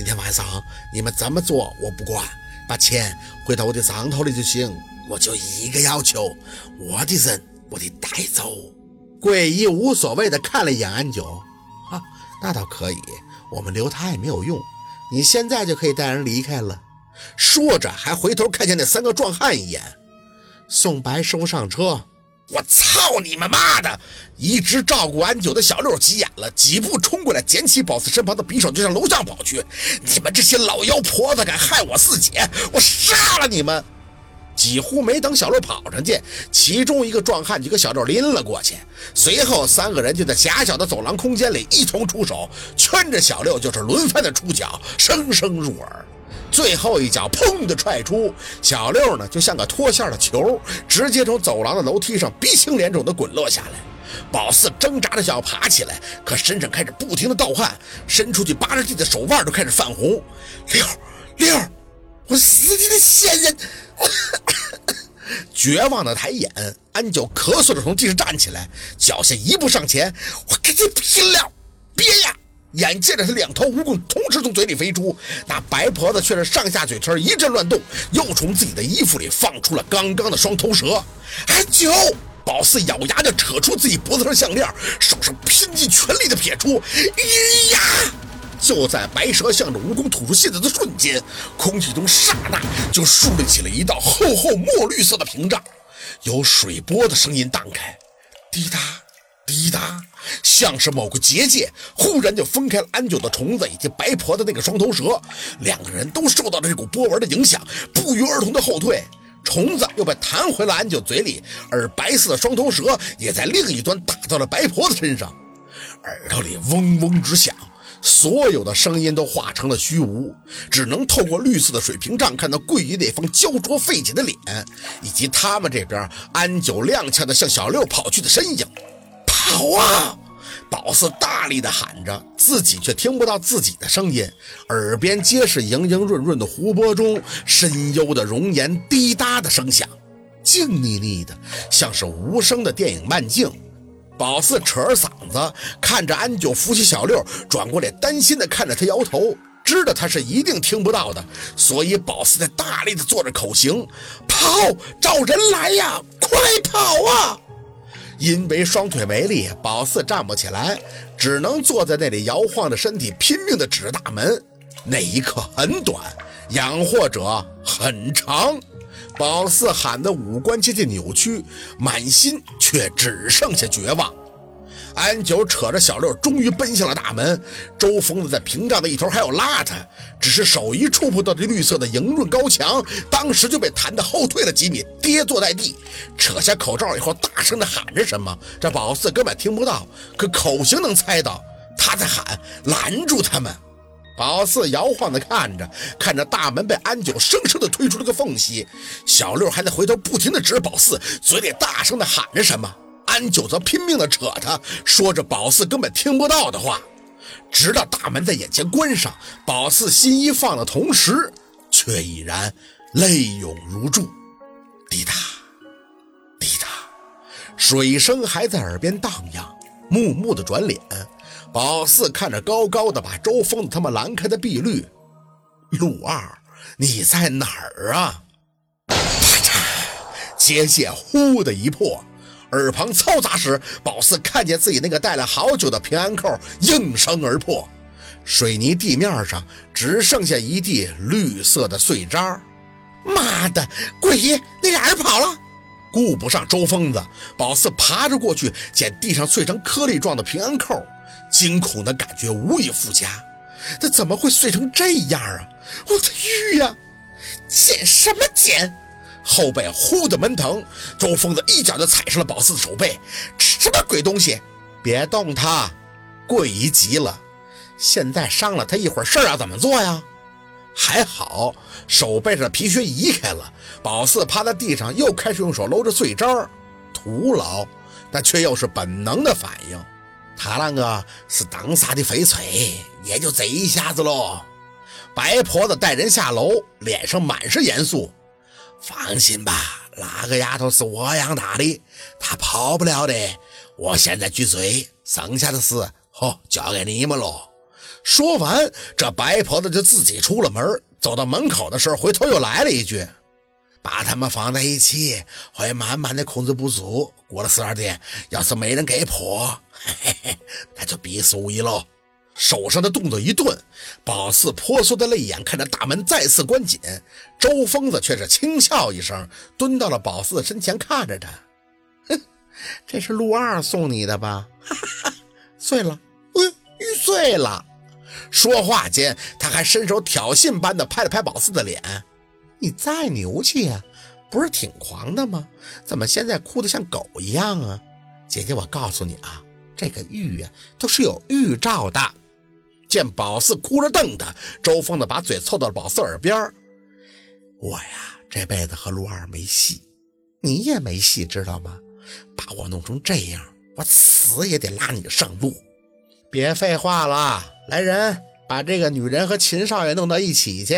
今天晚上你们怎么做我不管，把钱汇到我的账头里就行。我就一个要求，我的人我得带走。桂姨无所谓的看了一眼安九，啊，那倒可以，我们留他也没有用，你现在就可以带人离开了。说着还回头看见那三个壮汉一眼，宋白师傅上车。我操你们妈的！一直照顾安九的小六急眼了，几步冲过来，捡起宝四身旁的匕首就向楼上跑去。你们这些老妖婆子敢害我四姐，我杀了你们！几乎没等小六跑上去，其中一个壮汉就给小六拎了过去。随后三个人就在狭小的走廊空间里一同出手，圈着小六就是轮番的出脚，声声入耳。最后一脚砰的踹出，小六呢就像个脱线的球，直接从走廊的楼梯上鼻青脸肿的滚落下来。宝四挣扎着想要爬起来，可身上开始不停的盗汗，伸出去八十地的手腕都开始泛红。六六，我死你的仙人！绝望的抬眼，安九咳嗽着从地上站起来，脚下一步上前，我跟你拼了！别呀！眼见着他两条蜈蚣同时从嘴里飞出，那白婆子却是上下嘴唇一阵乱动，又从自己的衣服里放出了刚刚的双头蛇。安九，宝四咬牙就扯出自己脖子上项链，手上拼尽全力的撇出，咿呀！就在白蛇向着蜈蚣吐出信子的瞬间，空气中刹那就竖立起了一道厚厚墨绿色的屏障，有水波的声音荡开，滴答，滴答，像是某个结界忽然就分开了安九的虫子以及白婆的那个双头蛇，两个人都受到了这股波纹的影响，不约而同的后退，虫子又被弹回了安九嘴里，而白色的双头蛇也在另一端打到了白婆子身上，耳朵里嗡嗡直响。所有的声音都化成了虚无，只能透过绿色的水屏障看到桂姨那方焦灼费解的脸，以及他们这边安九踉跄的向小六跑去的身影。跑啊！宝四大力的喊着，自己却听不到自己的声音，耳边皆是莹莹润润的湖泊中深幽的熔岩滴答的声响，静腻腻的，像是无声的电影慢镜。宝四扯着嗓子看着安九扶起小六，转过来担心的看着他摇头，知道他是一定听不到的，所以宝四在大力的做着口型：“跑，找人来呀，快跑啊！”因为双腿没力，宝四站不起来，只能坐在那里摇晃着身体，拼命的指大门。那一刻很短，养活者很长。宝四喊的五官接近扭曲，满心却只剩下绝望。安九扯着小六，终于奔向了大门。周疯子在屏障的一头还要拉他，只是手一触碰到这绿色的莹润高墙，当时就被弹得后退了几米，跌坐在地。扯下口罩以后，大声的喊着什么，这宝四根本听不到，可口型能猜到，他在喊拦住他们。宝四摇晃的看着，看着大门被安九生生的推出了个缝隙，小六还在回头不停的指宝四，嘴里大声的喊着什么，安九则拼命的扯他，说着宝四根本听不到的话。直到大门在眼前关上，宝四心一放的同时，却已然泪涌如注，滴答，滴答，水声还在耳边荡漾，木木的转脸。宝四看着高高的把周峰他们拦开的碧绿，陆二，你在哪儿啊？啪嚓，结界呼的一破，耳旁嘈杂时，宝四看见自己那个戴了好久的平安扣应声而破，水泥地面上只剩下一地绿色的碎渣。妈的，桂姨，那俩人跑了！顾不上周疯子，宝四爬着过去捡地上碎成颗粒状的平安扣。惊恐的感觉无以复加，这怎么会碎成这样啊！我的玉呀！捡什么捡？后背忽的闷疼，周疯子一脚就踩上了宝四的手背。什么鬼东西？别动他！桂姨急了，现在伤了他一会儿，事儿要怎么做呀？还好手背上的皮靴移开了，宝四趴在地上，又开始用手搂着碎渣，徒劳，但却又是本能的反应。他那个是当杀的翡翠，也就这一下子喽。白婆子带人下楼，脸上满是严肃。放心吧，那个丫头是我养大的，她跑不了的。我现在去追，剩下的事，嚯，交给你们喽。说完，这白婆子就自己出了门。走到门口的时候，回头又来了一句：“把他们放在一起，会慢慢的控制不住。过了十二点，要是没人给破，嘿嘿嘿，那就必死无疑喽。”手上的动作一顿，宝四婆娑的泪眼看着大门再次关紧，周疯子却是轻笑一声，蹲到了宝四的身前，看着他：“哼，这是陆二送你的吧？哈哈，碎了，嗯，玉碎了。”说话间，他还伸手挑衅般的拍了拍宝四的脸：“你再牛气呀，不是挺狂的吗？怎么现在哭得像狗一样啊？姐姐，我告诉你啊，这个玉呀，都是有预兆的。”见宝四哭着瞪他，周峰子把嘴凑到了宝四耳边：“我呀，这辈子和陆二没戏，你也没戏，知道吗？把我弄成这样，我死也得拉你上路。别废话了，来人，把这个女人和秦少爷弄到一起去。”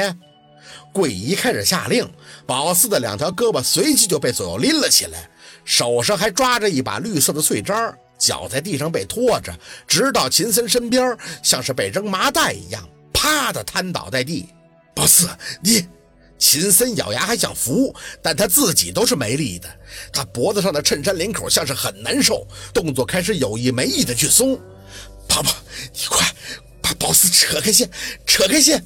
桂姨开始下令，宝四的两条胳膊随即就被左右拎了起来，手上还抓着一把绿色的碎渣。脚在地上被拖着，直到秦森身边，像是被扔麻袋一样，啪的瘫倒在地。宝四，你……秦森咬牙还想扶，但他自己都是没力的。他脖子上的衬衫领口像是很难受，动作开始有意没意的去松。宝宝，你快把宝四扯开些，扯开些。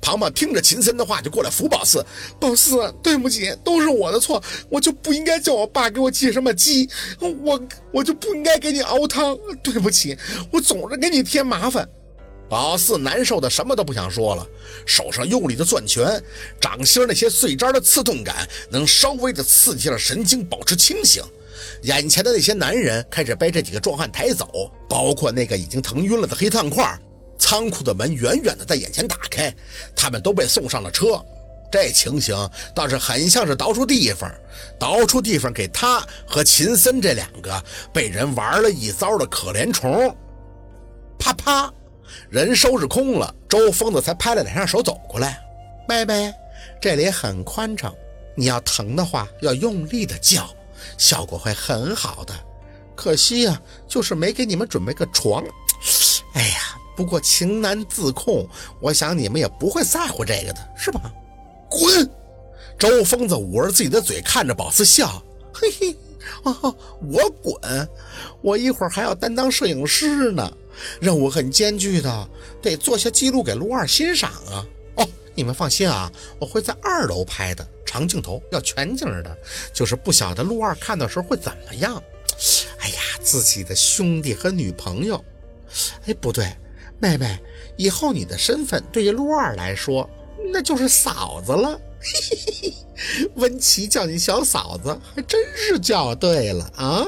庞庞听着秦森的话，就过来扶宝四。宝四，对不起，都是我的错，我就不应该叫我爸给我寄什么鸡，我我就不应该给你熬汤。对不起，我总是给你添麻烦。宝四难受的什么都不想说了，手上用力的攥拳，掌心那些碎渣的刺痛感能稍微的刺激了神经，保持清醒。眼前的那些男人开始被这几个壮汉抬走，包括那个已经疼晕了的黑炭块。仓库的门远远的在眼前打开，他们都被送上了车。这情形倒是很像是倒出地方，倒出地方给他和秦森这两个被人玩了一遭的可怜虫。啪啪，人收拾空了，周疯子才拍了两下手走过来。妹妹，这里很宽敞，你要疼的话要用力的叫，效果会很好的。可惜呀，就是没给你们准备个床。哎呀。不过情难自控，我想你们也不会在乎这个的，是吧？滚！周疯子捂着自己的嘴，看着宝四笑，嘿嘿，啊我滚！我一会儿还要担当摄影师呢，任务很艰巨的，得做下记录给陆二欣赏啊。哦，你们放心啊，我会在二楼拍的，长镜头，要全景的，就是不晓得陆二看到时候会怎么样。哎呀，自己的兄弟和女朋友，哎，不对。妹妹，以后你的身份对于陆二来说，那就是嫂子了。温琪叫你小嫂子，还真是叫对了啊。